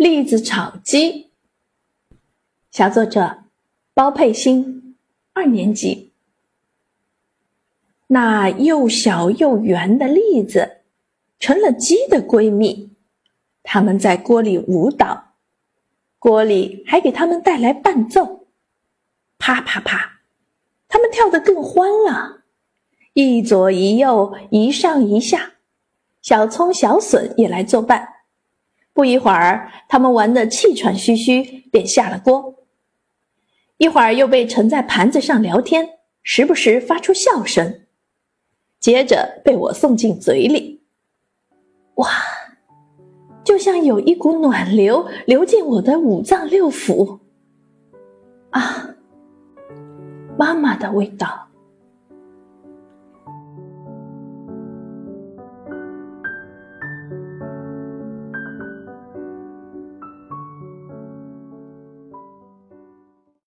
栗子炒鸡，小作者包佩欣，二年级。那又小又圆的栗子成了鸡的闺蜜，他们在锅里舞蹈，锅里还给他们带来伴奏，啪啪啪，他们跳得更欢了，一左一右，一上一下，小葱小笋也来作伴。不一会儿，他们玩得气喘吁吁，便下了锅。一会儿又被盛在盘子上聊天，时不时发出笑声。接着被我送进嘴里，哇，就像有一股暖流流进我的五脏六腑。啊，妈妈的味道。